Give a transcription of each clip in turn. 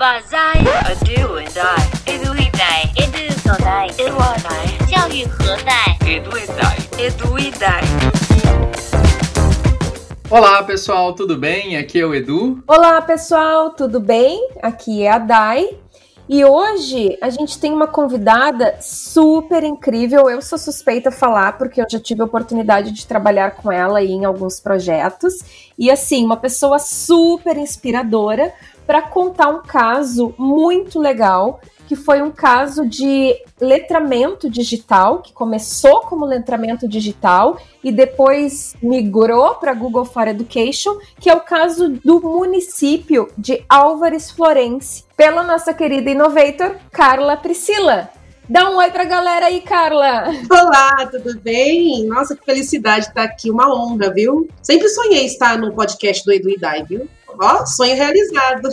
把在 a do and I edu e dai edu 所在 edu 我来教育何在 edu e dai edu e dai Olá pessoal, tudo bem? Aqui é o Edu. Olá pessoal, tudo bem? Aqui é a Dai. E hoje a gente tem uma convidada super incrível. Eu sou suspeita a falar porque eu já tive a oportunidade de trabalhar com ela em alguns projetos. E assim, uma pessoa super inspiradora para contar um caso muito legal que foi um caso de letramento digital, que começou como letramento digital e depois migrou para Google for Education, que é o caso do município de Álvares Florense, pela nossa querida innovator Carla Priscila. Dá um oi pra galera aí, Carla! Olá, tudo bem? Nossa, que felicidade estar aqui, uma honra, viu? Sempre sonhei estar no podcast do Edu e Dai, viu? Ó, sonho realizado.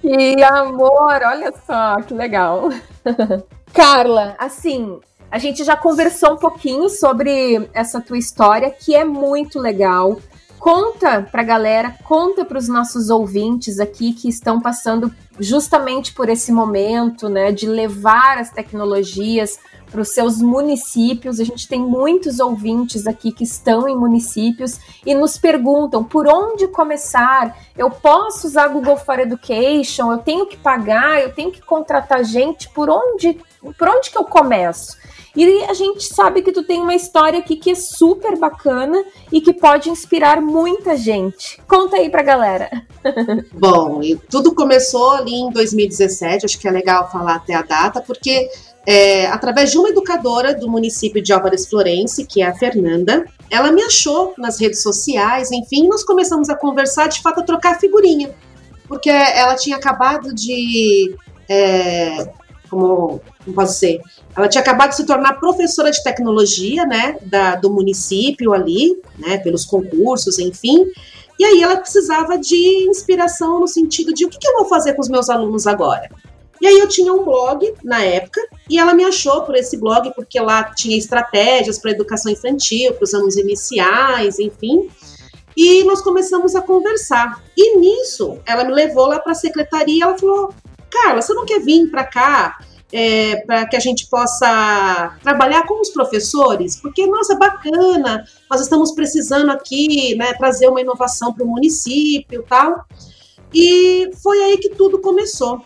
Que amor, olha só, que legal. Carla, assim, a gente já conversou um pouquinho sobre essa tua história, que é muito legal. Conta pra galera, conta para os nossos ouvintes aqui que estão passando justamente por esse momento, né, de levar as tecnologias para os seus municípios. A gente tem muitos ouvintes aqui que estão em municípios e nos perguntam por onde começar. Eu posso usar Google for Education? Eu tenho que pagar? Eu tenho que contratar gente? Por onde? Por onde que eu começo? E a gente sabe que tu tem uma história aqui que é super bacana e que pode inspirar muita gente. Conta aí pra galera. Bom, tudo começou ali em 2017, acho que é legal falar até a data, porque é, através de uma educadora do município de Álvares Florense, que é a Fernanda. Ela me achou nas redes sociais, enfim, nós começamos a conversar, de fato, a trocar figurinha. Porque ela tinha acabado de. É, como, como posso dizer? Ela tinha acabado de se tornar professora de tecnologia, né, da, do município ali, né, pelos concursos, enfim. E aí ela precisava de inspiração no sentido de o que, que eu vou fazer com os meus alunos agora? E aí eu tinha um blog na época e ela me achou por esse blog porque lá tinha estratégias para educação infantil, para os anos iniciais, enfim. E nós começamos a conversar. E nisso, ela me levou lá para a secretaria. Ela falou: Carla, você não quer vir para cá é, para que a gente possa trabalhar com os professores? Porque, nossa, bacana, nós estamos precisando aqui né, trazer uma inovação para o município e tal. E foi aí que tudo começou.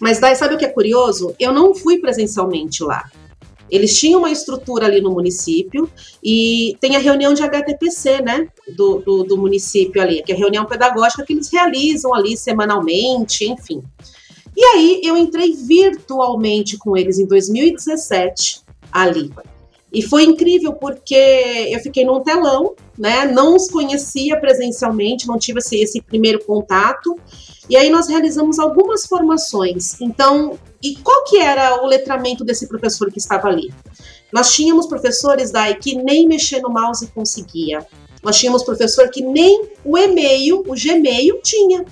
Mas daí, sabe o que é curioso? Eu não fui presencialmente lá. Eles tinham uma estrutura ali no município e tem a reunião de HTPC, né, do, do, do, município ali, que é a reunião pedagógica que eles realizam ali semanalmente, enfim. E aí eu entrei virtualmente com eles em 2017 ali. E foi incrível porque eu fiquei num telão, né, não os conhecia presencialmente, não tive esse, esse primeiro contato. E aí nós realizamos algumas formações. Então, e qual que era o letramento desse professor que estava ali? Nós tínhamos professores daí que nem mexer no mouse conseguia. Nós tínhamos professor que nem o e-mail, o Gmail tinha.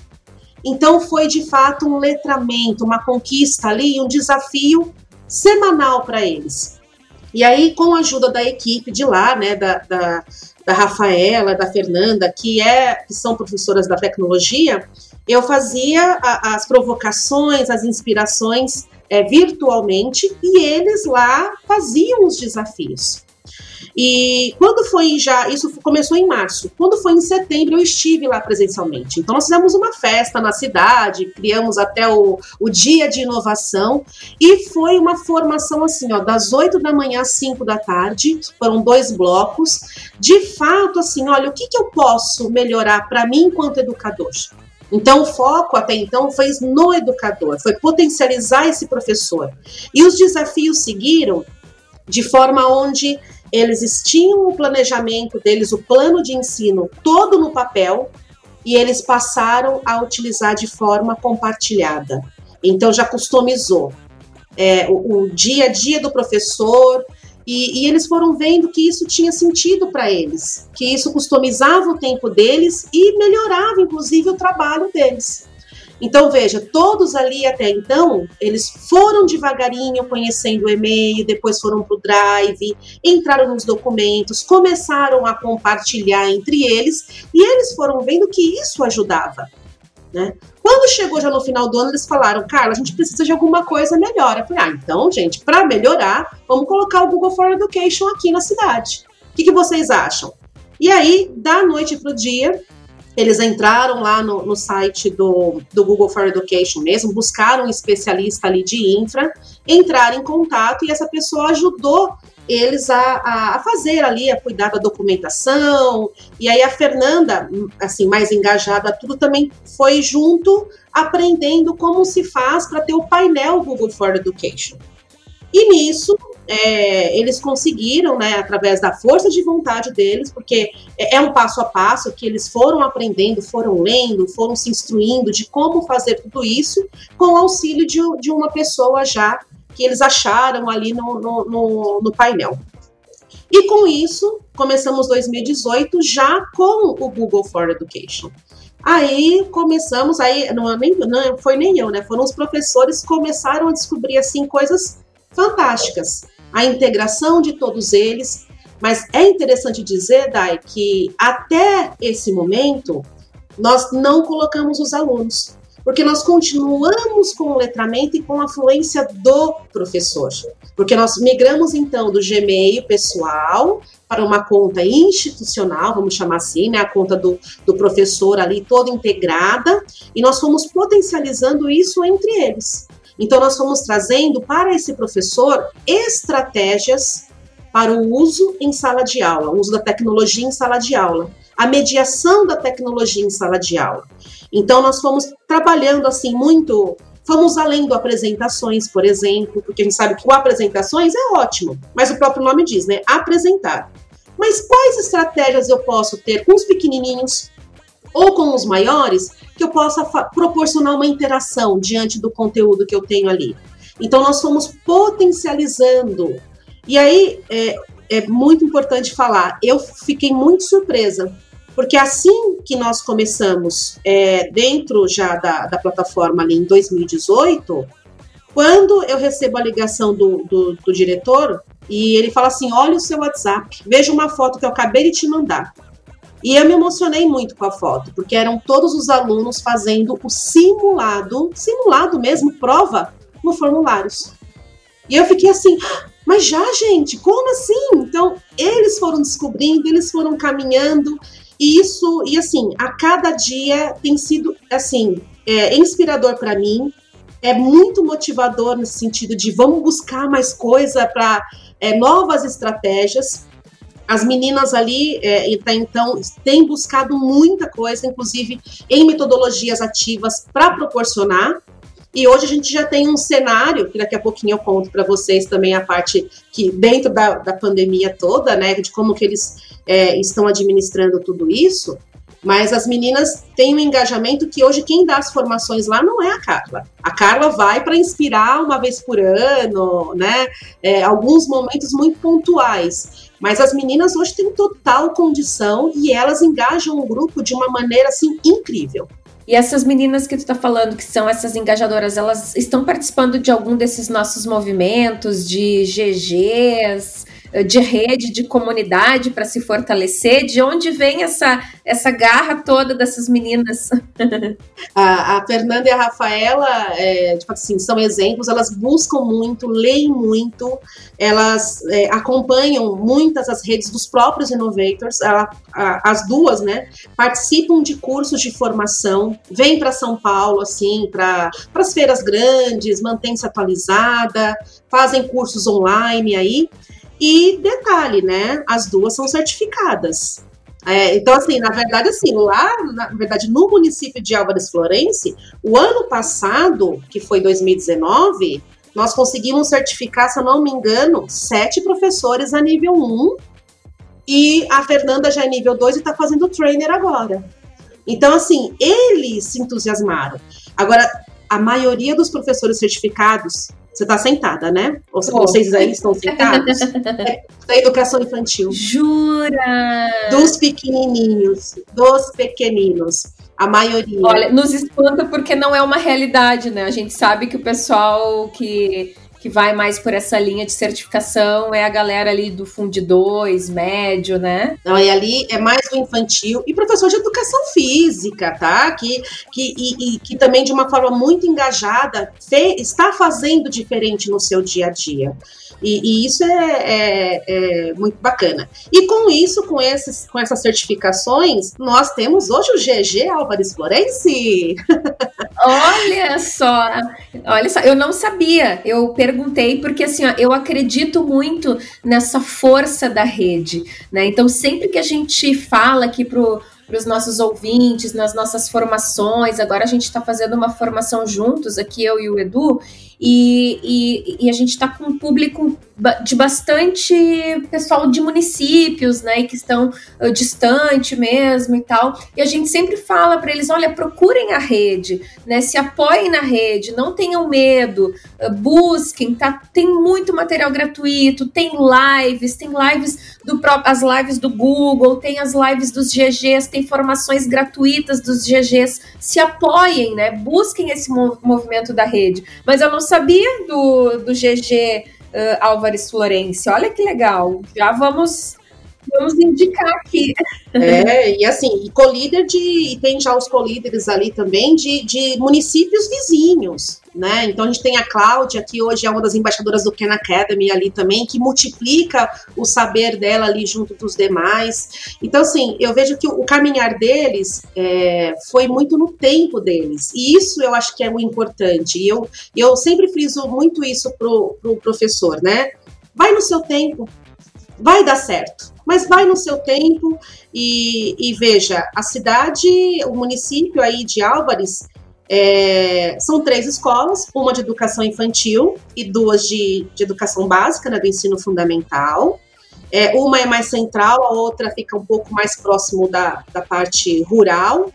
Então foi de fato um letramento, uma conquista ali, um desafio semanal para eles. E aí, com a ajuda da equipe de lá, né, da, da, da Rafaela, da Fernanda, que, é, que são professoras da tecnologia, eu fazia a, as provocações, as inspirações é, virtualmente e eles lá faziam os desafios. E quando foi já, isso começou em março, quando foi em setembro eu estive lá presencialmente. Então nós fizemos uma festa na cidade, criamos até o, o dia de inovação e foi uma formação assim, ó, das 8 da manhã às 5 da tarde, foram dois blocos. De fato, assim, olha, o que, que eu posso melhorar para mim enquanto educador? Então, o foco até então foi no educador, foi potencializar esse professor. E os desafios seguiram de forma onde eles tinham o planejamento deles, o plano de ensino todo no papel, e eles passaram a utilizar de forma compartilhada. Então, já customizou é, o, o dia a dia do professor, e, e, eles foram vendo que isso tinha sentido para eles, que isso customizava o tempo deles e melhorava, inclusive, o trabalho deles. Então, veja, todos ali até então, eles foram devagarinho conhecendo o e-mail, depois foram para o Drive, entraram nos documentos, começaram a compartilhar entre eles e eles foram vendo que isso ajudava. Né? Quando chegou já no final do ano, eles falaram, Carla, a gente precisa de alguma coisa melhor. Eu falei, ah, então, gente, para melhorar, vamos colocar o Google for Education aqui na cidade. O que, que vocês acham? E aí, da noite para o dia, eles entraram lá no, no site do, do, Google for Education mesmo, buscaram um especialista ali de infra, entraram em contato e essa pessoa ajudou eles a, a, fazer ali, a cuidar da documentação. E aí a Fernanda, assim, mais engajada tudo, também foi junto aprendendo como se faz para ter o painel Google for Education. E nisso é, eles conseguiram, né, através da força de vontade deles, porque é, é um passo a passo que eles foram aprendendo, foram lendo, foram se instruindo de como fazer tudo isso, com o auxílio de, de uma pessoa já que eles acharam ali no, no, no, no painel. E com isso, começamos 2018 já com o Google for Education. Aí começamos, aí não, nem, não foi nem eu, né? Foram os professores que começaram a descobrir assim coisas fantásticas a integração de todos eles. Mas é interessante dizer, Dai, que até esse momento nós não colocamos os alunos, porque nós continuamos com o letramento e com a fluência do professor. Porque nós migramos então do Gmail pessoal para uma conta institucional, vamos chamar assim, né, a conta do, do professor ali toda integrada, e nós fomos potencializando isso entre eles. Então, nós fomos trazendo para esse professor estratégias para o uso em sala de aula, o uso da tecnologia em sala de aula, a mediação da tecnologia em sala de aula. Então, nós fomos trabalhando assim muito. Fomos além do apresentações, por exemplo, porque a gente sabe que o apresentações é ótimo, mas o próprio nome diz, né? Apresentar. Mas quais estratégias eu posso ter com os pequenininhos ou com os maiores que eu possa proporcionar uma interação diante do conteúdo que eu tenho ali. Então, nós fomos potencializando. E aí, é, é muito importante falar, eu fiquei muito surpresa, porque assim que nós começamos é, dentro já da, da plataforma ali em 2018, quando eu recebo a ligação do, do, do diretor e ele fala assim: olha o seu WhatsApp, veja uma foto que eu acabei de te mandar. E eu me emocionei muito com a foto, porque eram todos os alunos fazendo o simulado, simulado mesmo, prova, no formulários. E eu fiquei assim, mas já, gente, como assim? Então, eles foram descobrindo, eles foram caminhando, e isso, e assim, a cada dia tem sido, assim, é, inspirador para mim, é muito motivador nesse sentido de vamos buscar mais coisa para é, novas estratégias. As meninas ali, é, então, têm buscado muita coisa, inclusive em metodologias ativas para proporcionar. E hoje a gente já tem um cenário, que daqui a pouquinho eu conto para vocês também a parte que, dentro da, da pandemia toda, né, de como que eles é, estão administrando tudo isso, mas as meninas têm um engajamento que hoje quem dá as formações lá não é a Carla. A Carla vai para inspirar uma vez por ano, né? É, alguns momentos muito pontuais. Mas as meninas hoje têm total condição e elas engajam o grupo de uma maneira assim incrível. E essas meninas que tu está falando, que são essas engajadoras, elas estão participando de algum desses nossos movimentos de GGs, de rede, de comunidade para se fortalecer? De onde vem essa, essa garra toda dessas meninas? a, a Fernanda e a Rafaela, é, tipo assim, são exemplos, elas buscam muito, leem muito, elas é, acompanham muitas as redes dos próprios innovators, a, a, as duas, né, participam de cursos de formação, vêm para São Paulo, assim, para as feiras grandes, mantém-se atualizada, fazem cursos online aí, e detalhe, né? As duas são certificadas. É, então, assim, na verdade, assim, lá, na verdade, no município de Álvares Florense, o ano passado, que foi 2019, nós conseguimos certificar, se eu não me engano, sete professores a nível 1 e a Fernanda já é nível 2 e está fazendo trainer agora. Então, assim, eles se entusiasmaram. Agora, a maioria dos professores certificados você está sentada, né? Ou oh. vocês aí estão sentados? é da educação infantil. Jura? Dos pequenininhos, dos pequeninos. A maioria. Olha, nos espanta porque não é uma realidade, né? A gente sabe que o pessoal que que vai mais por essa linha de certificação é a galera ali do Fundo 2, médio, né? Não, e ali é mais do infantil e professor de educação física, tá? Que, que, e, e que também de uma forma muito engajada fe, está fazendo diferente no seu dia a dia. E, e isso é, é, é, muito bacana. E com isso, com, esses, com essas certificações, nós temos hoje o GG Álvares Florenci. Olha só, olha só, eu não sabia. Eu perguntei porque assim, ó, eu acredito muito nessa força da rede, né? Então sempre que a gente fala aqui pro para os nossos ouvintes, nas nossas formações. Agora a gente está fazendo uma formação juntos, aqui eu e o Edu, e, e, e a gente está com um público de bastante pessoal de municípios, né, que estão uh, distante mesmo e tal. E a gente sempre fala para eles, olha, procurem a rede, né, se apoiem na rede, não tenham medo, uh, busquem, tá? Tem muito material gratuito, tem lives, tem lives do as lives do Google, tem as lives dos GGs, tem formações gratuitas dos GGs. Se apoiem, né? Busquem esse movimento da rede. Mas eu não sabia do, do GG uh, Álvares Florencio. Olha que legal. Já vamos vamos indicar aqui. É, e assim, e colíder de. E tem já os colíderes ali também de, de municípios vizinhos. Né? Então a gente tem a Cláudia, que hoje é uma das embaixadoras do Ken Academy ali também, que multiplica o saber dela ali junto dos demais. Então, assim, eu vejo que o caminhar deles é, foi muito no tempo deles. E isso eu acho que é o importante. E eu, eu sempre friso muito isso pro, pro professor, né? Vai no seu tempo, vai dar certo mas vai no seu tempo e, e veja, a cidade, o município aí de Álvares, é, são três escolas, uma de educação infantil e duas de, de educação básica, né, do ensino fundamental. É, uma é mais central, a outra fica um pouco mais próximo da, da parte rural,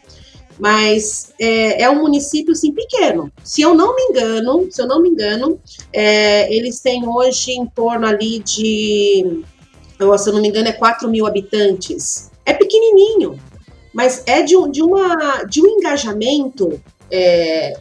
mas é, é, um município sim pequeno. Se eu não me engano, se eu não me engano, é, eles têm hoje em torno ali de então, se eu não me engano, é 4 mil habitantes. É pequenininho, mas é de, um, de, uma, de um engajamento é,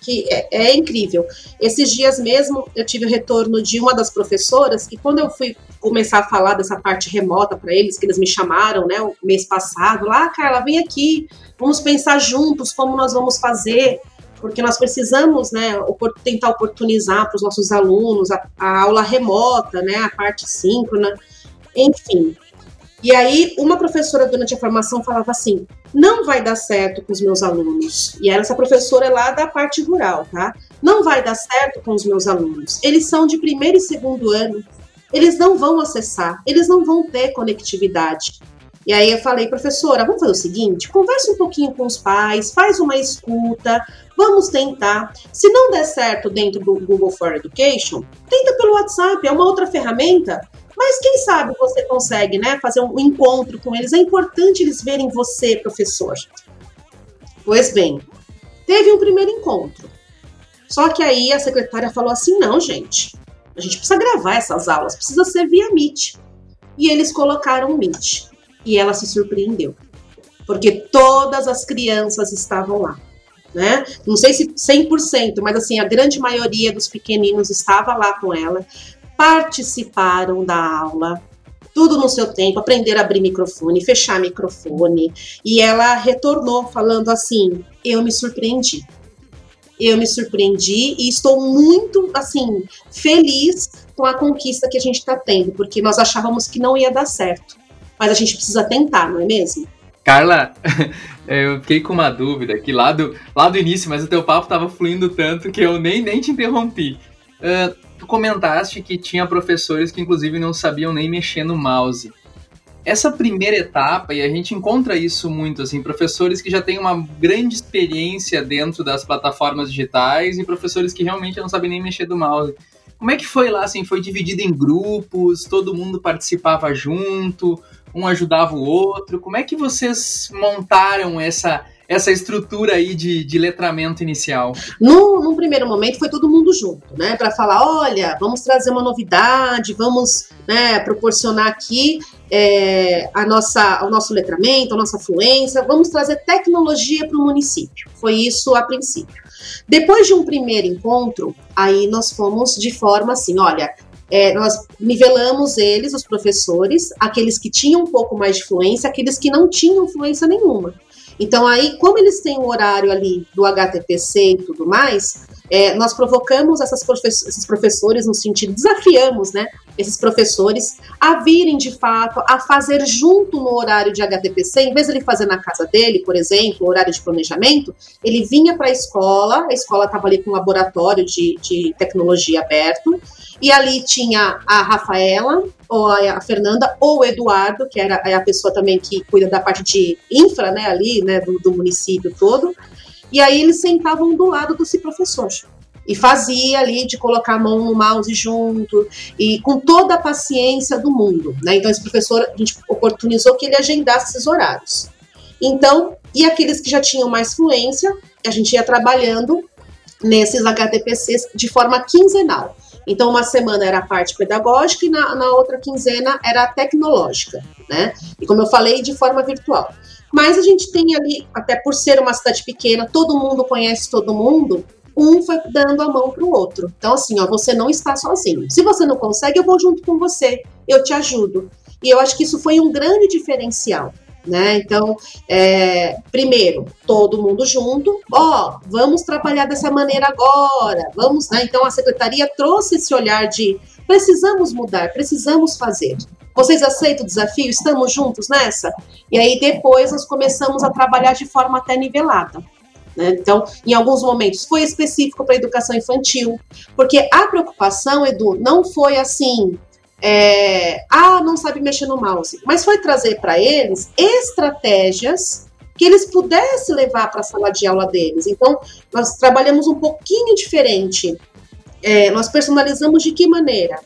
que é, é, incrível. Esses dias mesmo eu tive o retorno de uma das professoras que quando eu fui começar a falar dessa parte remota para eles, que eles me chamaram, né, o mês passado, lá, ah, Carla, vem aqui, vamos pensar juntos como nós vamos fazer, porque nós precisamos, né, tentar oportunizar para os nossos alunos a, a aula remota, né, a parte síncrona. Enfim. E aí, uma professora durante a formação falava assim: não vai dar certo com os meus alunos. E era essa professora lá da parte rural, tá? Não vai dar certo com os meus alunos. Eles são de primeiro e segundo ano. Eles não vão acessar, eles não vão ter conectividade. E aí eu falei, professora, vamos fazer o seguinte: conversa um pouquinho com os pais, faz uma escuta, vamos tentar. Se não der certo dentro do Google for Education, tenta pelo WhatsApp, é uma outra ferramenta. Mas quem sabe você consegue, né, fazer um encontro com eles. É importante eles verem você, professor. Pois bem, teve um primeiro encontro. Só que aí a secretária falou assim: não, gente, a gente precisa gravar essas aulas, precisa ser via Meet. E eles colocaram Meet. E ela se surpreendeu. Porque todas as crianças estavam lá. Né? Não sei se 100%, mas assim, a grande maioria dos pequeninos estava lá com ela participaram da aula, tudo no seu tempo, aprender a abrir microfone, fechar microfone. E ela retornou falando assim: eu me surpreendi. Eu me surpreendi e estou muito, assim, feliz com a conquista que a gente está tendo, porque nós achávamos que não ia dar certo. Mas a gente precisa tentar, não é mesmo? Carla, eu fiquei com uma dúvida aqui lá do, lá do início, mas o teu papo estava fluindo tanto que eu nem, nem te interrompi. Uh, tu comentaste que tinha professores que inclusive não sabiam nem mexer no mouse. Essa primeira etapa, e a gente encontra isso muito, assim, professores que já têm uma grande experiência dentro das plataformas digitais e professores que realmente não sabem nem mexer do mouse. Como é que foi lá, assim, foi dividido em grupos, todo mundo participava junto, um ajudava o outro, como é que vocês montaram essa essa estrutura aí de, de letramento inicial? No, num primeiro momento foi todo mundo junto, né? Para falar, olha, vamos trazer uma novidade, vamos né, proporcionar aqui é, a nossa, o nosso letramento, a nossa fluência, vamos trazer tecnologia para o município. Foi isso a princípio. Depois de um primeiro encontro, aí nós fomos de forma assim, olha, é, nós nivelamos eles, os professores, aqueles que tinham um pouco mais de fluência, aqueles que não tinham fluência nenhuma. Então, aí, como eles têm o horário ali do HTPC e tudo mais, é, nós provocamos professores, esses professores no sentido, desafiamos, né, esses professores a virem de fato, a fazer junto no horário de HTPC, em vez de ele fazer na casa dele, por exemplo, horário de planejamento, ele vinha para a escola, a escola estava ali com um laboratório de, de tecnologia aberto, e ali tinha a Rafaela, ou a Fernanda, ou o Eduardo, que era a pessoa também que cuida da parte de infra, né, ali, né, do, do município todo. E aí eles sentavam do lado do professor. E fazia ali de colocar a mão no mouse junto, e com toda a paciência do mundo. Né? Então, esse professor, a gente oportunizou que ele agendasse esses horários. Então, e aqueles que já tinham mais fluência, a gente ia trabalhando nesses HTPCs de forma quinzenal. Então, uma semana era a parte pedagógica e na, na outra quinzena era a tecnológica, né? E como eu falei, de forma virtual. Mas a gente tem ali, até por ser uma cidade pequena, todo mundo conhece todo mundo, um foi dando a mão para o outro. Então, assim, ó, você não está sozinho. Se você não consegue, eu vou junto com você, eu te ajudo. E eu acho que isso foi um grande diferencial. Né? Então, é, primeiro, todo mundo junto, ó, vamos trabalhar dessa maneira agora, vamos, né? Então a secretaria trouxe esse olhar de precisamos mudar, precisamos fazer. Vocês aceitam o desafio? Estamos juntos nessa? E aí depois nós começamos a trabalhar de forma até nivelada. Né? Então, em alguns momentos foi específico para a educação infantil, porque a preocupação, Edu, não foi assim, é, ah, não sabe mexer no mouse, mas foi trazer para eles estratégias que eles pudessem levar para a sala de aula deles. Então, nós trabalhamos um pouquinho diferente. É, nós personalizamos de que maneira?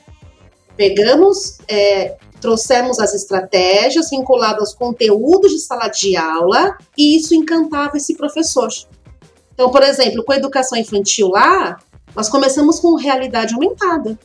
Pegamos, é, trouxemos as estratégias vinculadas aos conteúdos de sala de aula e isso encantava esse professor. Então, por exemplo, com a educação infantil lá, nós começamos com realidade aumentada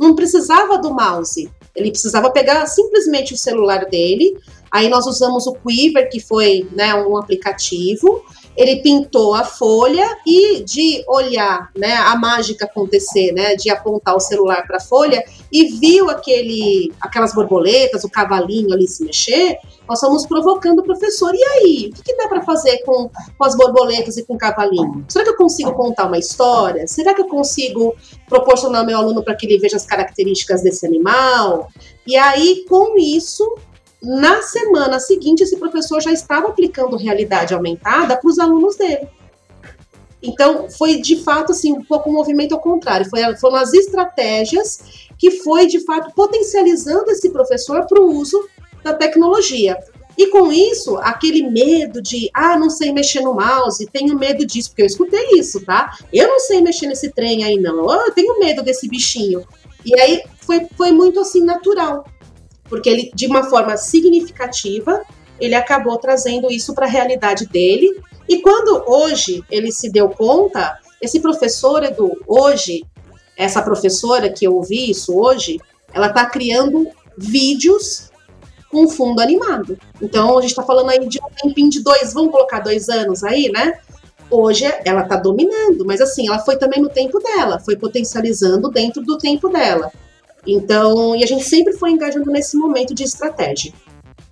não precisava do mouse. Ele precisava pegar simplesmente o celular dele. Aí nós usamos o Quiver, que foi né, um aplicativo. Ele pintou a folha e de olhar né, a mágica acontecer, né, de apontar o celular para a folha e viu aquele, aquelas borboletas, o cavalinho ali se mexer, nós estamos provocando o professor. E aí, o que, que dá para fazer com, com as borboletas e com o cavalinho? Será que eu consigo contar uma história? Será que eu consigo proporcionar ao meu aluno para que ele veja as características desse animal? E aí, com isso, na semana seguinte, esse professor já estava aplicando realidade aumentada para os alunos dele. Então, foi de fato assim, um pouco um movimento ao contrário. Foi, foram as estratégias que foi de fato potencializando esse professor para o uso da tecnologia. E com isso, aquele medo de, ah, não sei mexer no mouse, tenho medo disso, porque eu escutei isso, tá? Eu não sei mexer nesse trem aí, não. Eu tenho medo desse bichinho. E aí foi, foi muito assim natural, porque ele, de uma forma significativa, ele acabou trazendo isso para a realidade dele. E quando hoje ele se deu conta, esse professor, Edu, hoje, essa professora que eu ouvi isso hoje, ela está criando vídeos com fundo animado. Então, a gente está falando aí de um tempinho de dois, vamos colocar dois anos aí, né? Hoje ela está dominando, mas assim, ela foi também no tempo dela, foi potencializando dentro do tempo dela. Então, e a gente sempre foi engajando nesse momento de estratégia.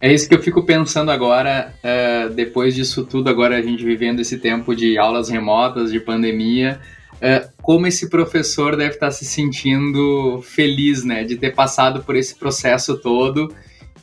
É isso que eu fico pensando agora, uh, depois disso tudo, agora a gente vivendo esse tempo de aulas remotas, de pandemia, uh, como esse professor deve estar se sentindo feliz, né, de ter passado por esse processo todo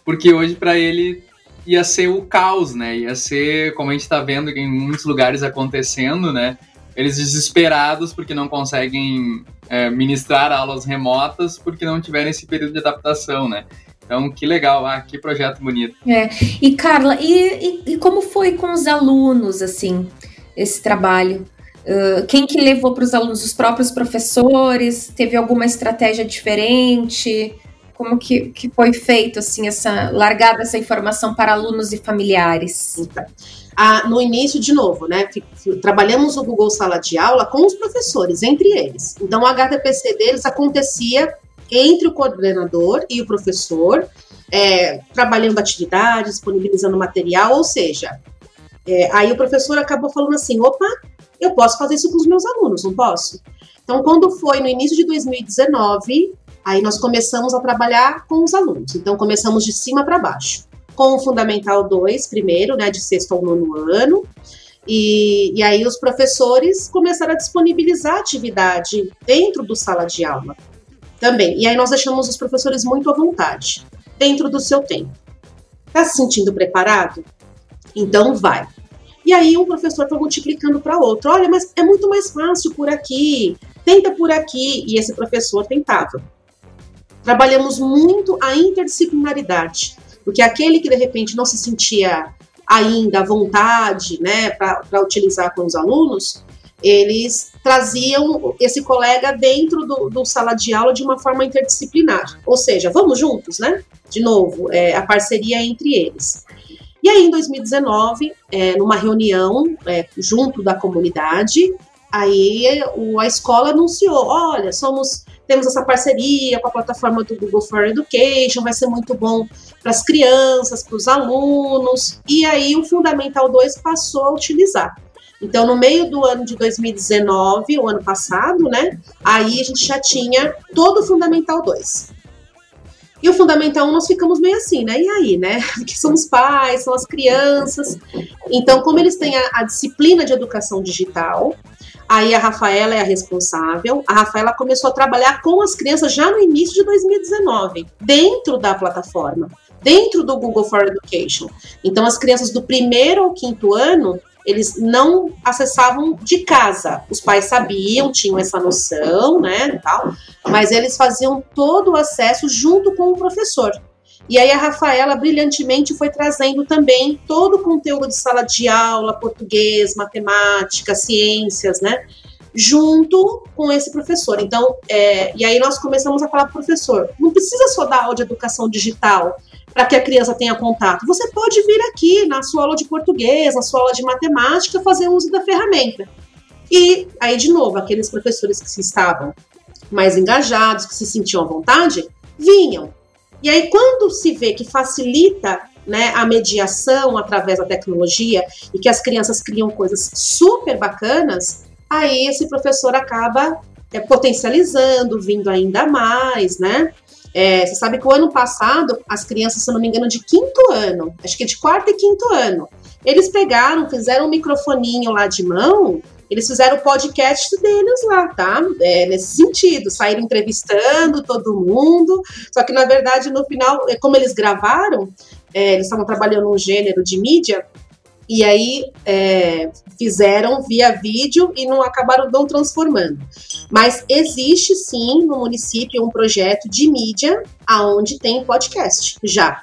porque hoje para ele ia ser o caos, né? Ia ser, como a gente está vendo em muitos lugares acontecendo, né? Eles desesperados porque não conseguem é, ministrar aulas remotas porque não tiveram esse período de adaptação, né? Então, que legal, ah, que projeto bonito. É, e Carla, e, e, e como foi com os alunos, assim, esse trabalho? Uh, quem que levou para os alunos? Os próprios professores? Teve alguma estratégia diferente? como que, que foi feito assim essa largada essa informação para alunos e familiares? Então, ah, no início, de novo, né? Trabalhamos o Google Sala de Aula com os professores, entre eles. Então, o HTPC deles acontecia entre o coordenador e o professor, é, trabalhando atividades, disponibilizando material, ou seja, é, aí o professor acabou falando assim: opa, eu posso fazer isso com os meus alunos, não posso? Então, quando foi no início de 2019, aí nós começamos a trabalhar com os alunos. Então, começamos de cima para baixo. Com o Fundamental 2, primeiro, né, de sexto ao nono ano. E, e aí os professores começaram a disponibilizar atividade dentro do sala de aula também. E aí nós deixamos os professores muito à vontade, dentro do seu tempo. Está se sentindo preparado? Então vai. E aí um professor foi multiplicando para outro. Olha, mas é muito mais fácil por aqui. Tenta por aqui. E esse professor tentava. Trabalhamos muito a interdisciplinaridade, porque aquele que de repente não se sentia ainda à vontade, né, para utilizar com os alunos, eles traziam esse colega dentro do, do, sala de aula de uma forma interdisciplinar. Ou seja, vamos juntos, né? De novo, é, a parceria entre eles. E aí, em 2019, é, numa reunião é, junto da comunidade, aí o, a escola anunciou: olha, somos temos essa parceria com a plataforma do Google for Education, vai ser muito bom para as crianças, para os alunos. E aí o Fundamental 2 passou a utilizar. Então, no meio do ano de 2019, o ano passado, né? Aí a gente já tinha todo o Fundamental 2. E o Fundamental 1 nós ficamos meio assim, né? E aí, né? Que são os pais, são as crianças. Então, como eles têm a, a disciplina de educação digital, Aí a Rafaela é a responsável. A Rafaela começou a trabalhar com as crianças já no início de 2019, dentro da plataforma, dentro do Google for Education. Então, as crianças do primeiro ao quinto ano, eles não acessavam de casa. Os pais sabiam, tinham essa noção, né, tal, mas eles faziam todo o acesso junto com o professor. E aí a Rafaela brilhantemente foi trazendo também todo o conteúdo de sala de aula, português, matemática, ciências, né? Junto com esse professor. Então, é, e aí nós começamos a falar para o professor: não precisa só dar aula de educação digital para que a criança tenha contato. Você pode vir aqui na sua aula de português, na sua aula de matemática, fazer uso da ferramenta. E aí, de novo, aqueles professores que estavam mais engajados, que se sentiam à vontade, vinham. E aí, quando se vê que facilita né, a mediação através da tecnologia e que as crianças criam coisas super bacanas, aí esse professor acaba é, potencializando, vindo ainda mais, né? É, você sabe que o ano passado, as crianças, se não me engano, de quinto ano, acho que de quarto e quinto ano, eles pegaram, fizeram um microfoninho lá de mão, eles fizeram o podcast deles lá, tá? É, nesse sentido, saíram entrevistando todo mundo, só que na verdade, no final, é, como eles gravaram, é, eles estavam trabalhando um gênero de mídia, e aí é, fizeram via vídeo e não acabaram não transformando. Mas existe sim no município um projeto de mídia aonde tem podcast já.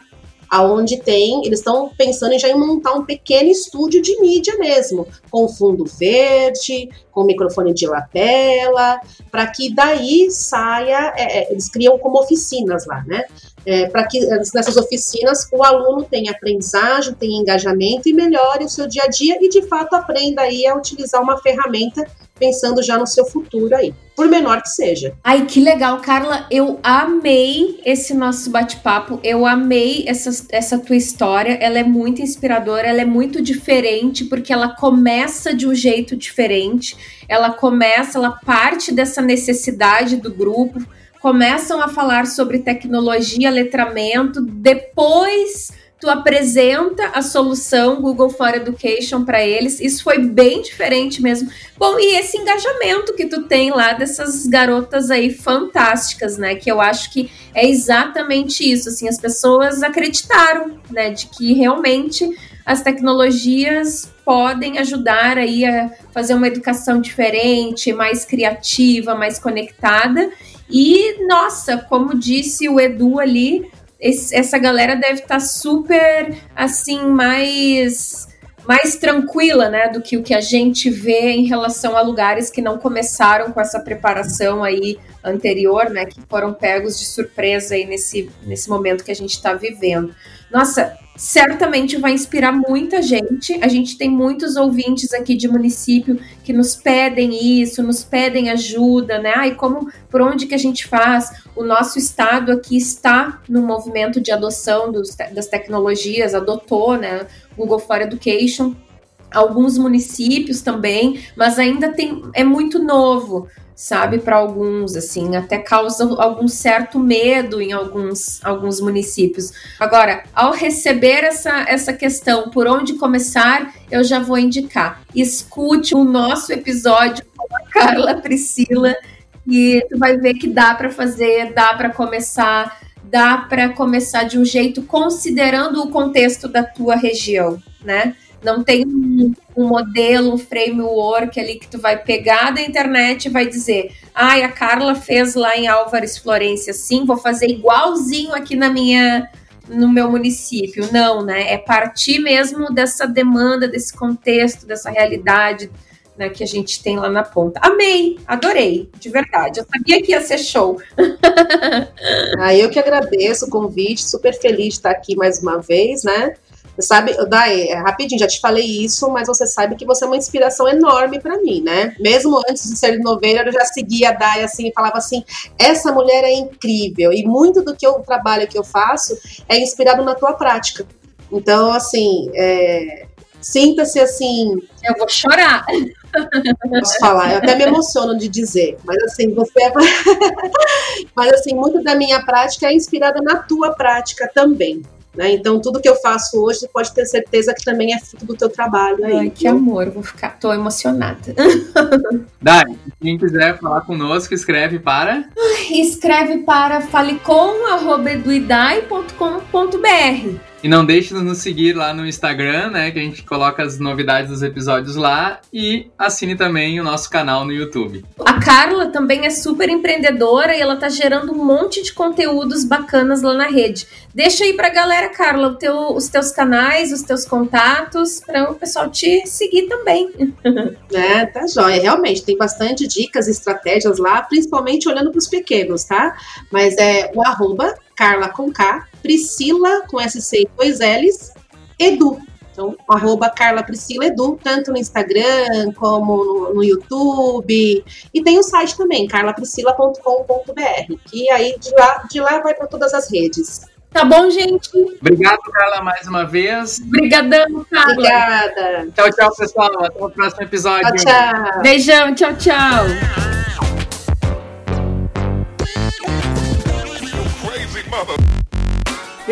Aonde tem, eles estão pensando já em montar um pequeno estúdio de mídia mesmo, com fundo verde, com microfone de lapela, para que daí saia, é, é, eles criam como oficinas lá, né? É, para que nessas oficinas o aluno tenha aprendizagem, tenha engajamento e melhore o seu dia a dia e de fato aprenda aí a utilizar uma ferramenta pensando já no seu futuro aí, por menor que seja. Ai, que legal, Carla. Eu amei esse nosso bate-papo. Eu amei essa, essa tua história. Ela é muito inspiradora, ela é muito diferente, porque ela começa de um jeito diferente. Ela começa, ela parte dessa necessidade do grupo começam a falar sobre tecnologia, letramento, depois tu apresenta a solução Google for Education para eles. Isso foi bem diferente mesmo. Bom, e esse engajamento que tu tem lá dessas garotas aí fantásticas, né? Que eu acho que é exatamente isso. Assim, as pessoas acreditaram, né, de que realmente as tecnologias podem ajudar aí a fazer uma educação diferente, mais criativa, mais conectada. E, nossa, como disse o Edu ali, esse, essa galera deve estar tá super, assim, mais mais tranquila, né, do que o que a gente vê em relação a lugares que não começaram com essa preparação aí anterior, né, que foram pegos de surpresa aí nesse, nesse momento que a gente está vivendo. Nossa, certamente vai inspirar muita gente. A gente tem muitos ouvintes aqui de município que nos pedem isso, nos pedem ajuda, né? Ai, como, por onde que a gente faz? O nosso estado aqui está no movimento de adoção dos, das tecnologias, adotou, né? Google for Education. alguns municípios também, mas ainda tem é muito novo, sabe, para alguns assim, até causa algum certo medo em alguns alguns municípios. Agora, ao receber essa essa questão por onde começar, eu já vou indicar. Escute o nosso episódio com a Carla Priscila e tu vai ver que dá para fazer, dá para começar, dá para começar de um jeito considerando o contexto da tua região, né? Não tem um, um, modelo, um framework ali que tu vai pegar da internet e vai dizer: ai, ah, a Carla fez lá em Álvares Florência assim, vou fazer igualzinho aqui na minha no meu município. Não, né? É partir mesmo dessa demanda, desse contexto, dessa realidade né, que a gente tem lá na ponta. Amei, adorei, de verdade. Eu sabia que ia ser show. ah, eu que agradeço o convite, super feliz de estar aqui mais uma vez, né? Você sabe, Dai, é, rapidinho, já te falei isso, mas você sabe que você é uma inspiração enorme para mim, né? Mesmo antes de ser noveira, eu já seguia a Dai assim e falava assim: essa mulher é incrível. E muito do que eu trabalho que eu faço é inspirado na tua prática. Então, assim, é, sinta-se assim. Eu vou chorar. Posso falar, eu até me emociono de dizer, mas assim, você é... mas assim, muito da minha prática é inspirada na tua prática também. Né? Então, tudo que eu faço hoje, você pode ter certeza que também é fruto do teu trabalho. Aí, Ai, que amor, vou ficar, tô emocionada. Dai, quem quiser falar conosco, escreve para. Escreve para falecom.eduidai.com.br. E não deixe de nos seguir lá no Instagram, né? Que a gente coloca as novidades dos episódios lá. E assine também o nosso canal no YouTube. A Carla também é super empreendedora e ela tá gerando um monte de conteúdos bacanas lá na rede. Deixa aí pra galera, Carla, teu, os teus canais, os teus contatos, para o pessoal te seguir também. É, tá joia. Realmente, tem bastante dicas e estratégias lá, principalmente olhando para os pequenos, tá? Mas é o arroba Carla com K, Priscila com SC e dois L's, Edu. Então, arroba Carla Priscila Edu, tanto no Instagram como no, no YouTube. E tem o site também, carlapriscila.com.br, que aí de lá, de lá vai para todas as redes. Tá bom, gente? Obrigado, Carla, mais uma vez. Obrigadão, Carla. Obrigada. Tchau, tchau, pessoal. Até o próximo episódio. Tchau, tchau. Beijão, tchau, tchau.